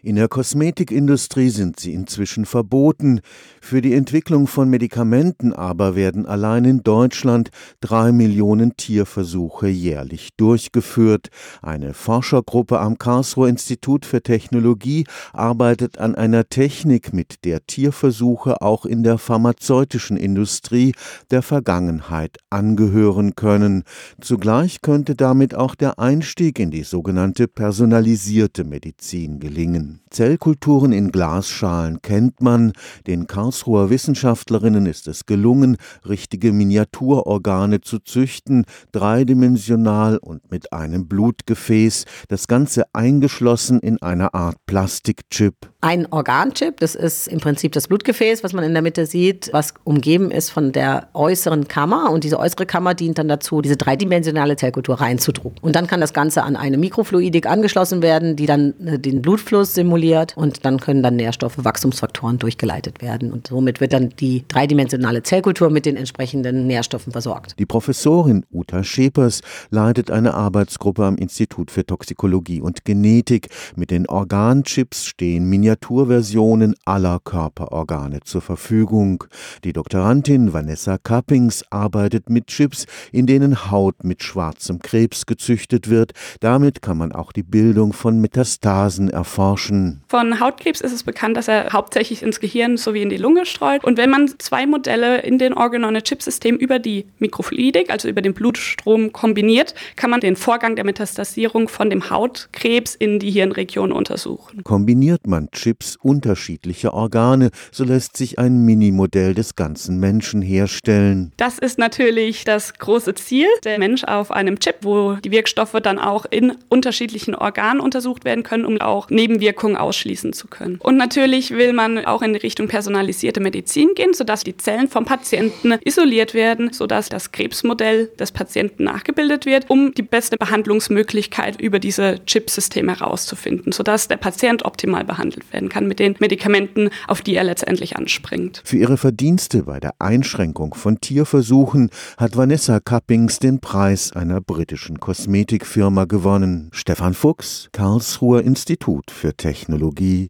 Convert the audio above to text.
In der Kosmetikindustrie sind sie inzwischen verboten. Für die Entwicklung von Medikamenten aber werden allein in Deutschland drei Millionen Tierversuche jährlich durchgeführt. Eine Forschergruppe am Karlsruher Institut für Technologie arbeitet an einer Technik, mit der Tierversuche auch in der pharmazeutischen Industrie der Vergangenheit angehören können. Zugleich könnte damit auch der Einstieg in die sogenannte personalisierte Medizin gelingen. Zellkulturen in Glasschalen kennt man. Den Karlsruher Wissenschaftlerinnen ist es gelungen, richtige Miniaturorgane zu züchten, dreidimensional und mit einem Blutgefäß, das Ganze eingeschlossen in einer Art Plastikchip. Ein Organchip, das ist im Prinzip das Blutgefäß, was man in der Mitte sieht, was umgeben ist von der äußeren Kammer. Und diese äußere Kammer dient dann dazu, diese dreidimensionale Zellkultur reinzudrucken. Und dann kann das Ganze an eine Mikrofluidik angeschlossen werden, die dann äh, den Blutfluss simuliert und dann können dann Nährstoffe, Wachstumsfaktoren durchgeleitet werden. Und somit wird dann die dreidimensionale Zellkultur mit den entsprechenden Nährstoffen versorgt. Die Professorin Uta Schepers leitet eine Arbeitsgruppe am Institut für Toxikologie und Genetik. Mit den Organchips stehen Miniaturversionen aller Körperorgane zur Verfügung. Die Doktorandin Vanessa Kappings arbeitet mit Chips, in denen Haut mit schwarzem Krebs gezüchtet wird. Damit kann man auch die Bildung von Metastasen erforschen. Von Hautkrebs ist es bekannt, dass er hauptsächlich ins Gehirn sowie in die Lunge streut. Und wenn man zwei Modelle in den Organ-on-a-Chip-System über die Mikrofluidik, also über den Blutstrom kombiniert, kann man den Vorgang der Metastasierung von dem Hautkrebs in die Hirnregion untersuchen. Kombiniert man Chips unterschiedlicher Organe, so lässt sich ein Minimodell des ganzen Menschen herstellen. Das ist natürlich das große Ziel. Der Mensch auf einem Chip, wo die Wirkstoffe dann auch in unterschiedlichen Organen untersucht werden können, um auch Nebenwirkungen Wirkung ausschließen zu können. Und natürlich will man auch in Richtung personalisierte Medizin gehen, sodass die Zellen vom Patienten isoliert werden, sodass das Krebsmodell des Patienten nachgebildet wird, um die beste Behandlungsmöglichkeit über diese Chipsysteme herauszufinden, sodass der Patient optimal behandelt werden kann mit den Medikamenten, auf die er letztendlich anspringt. Für ihre Verdienste bei der Einschränkung von Tierversuchen hat Vanessa Kappings den Preis einer britischen Kosmetikfirma gewonnen. Stefan Fuchs, Karlsruher Institut für Technologie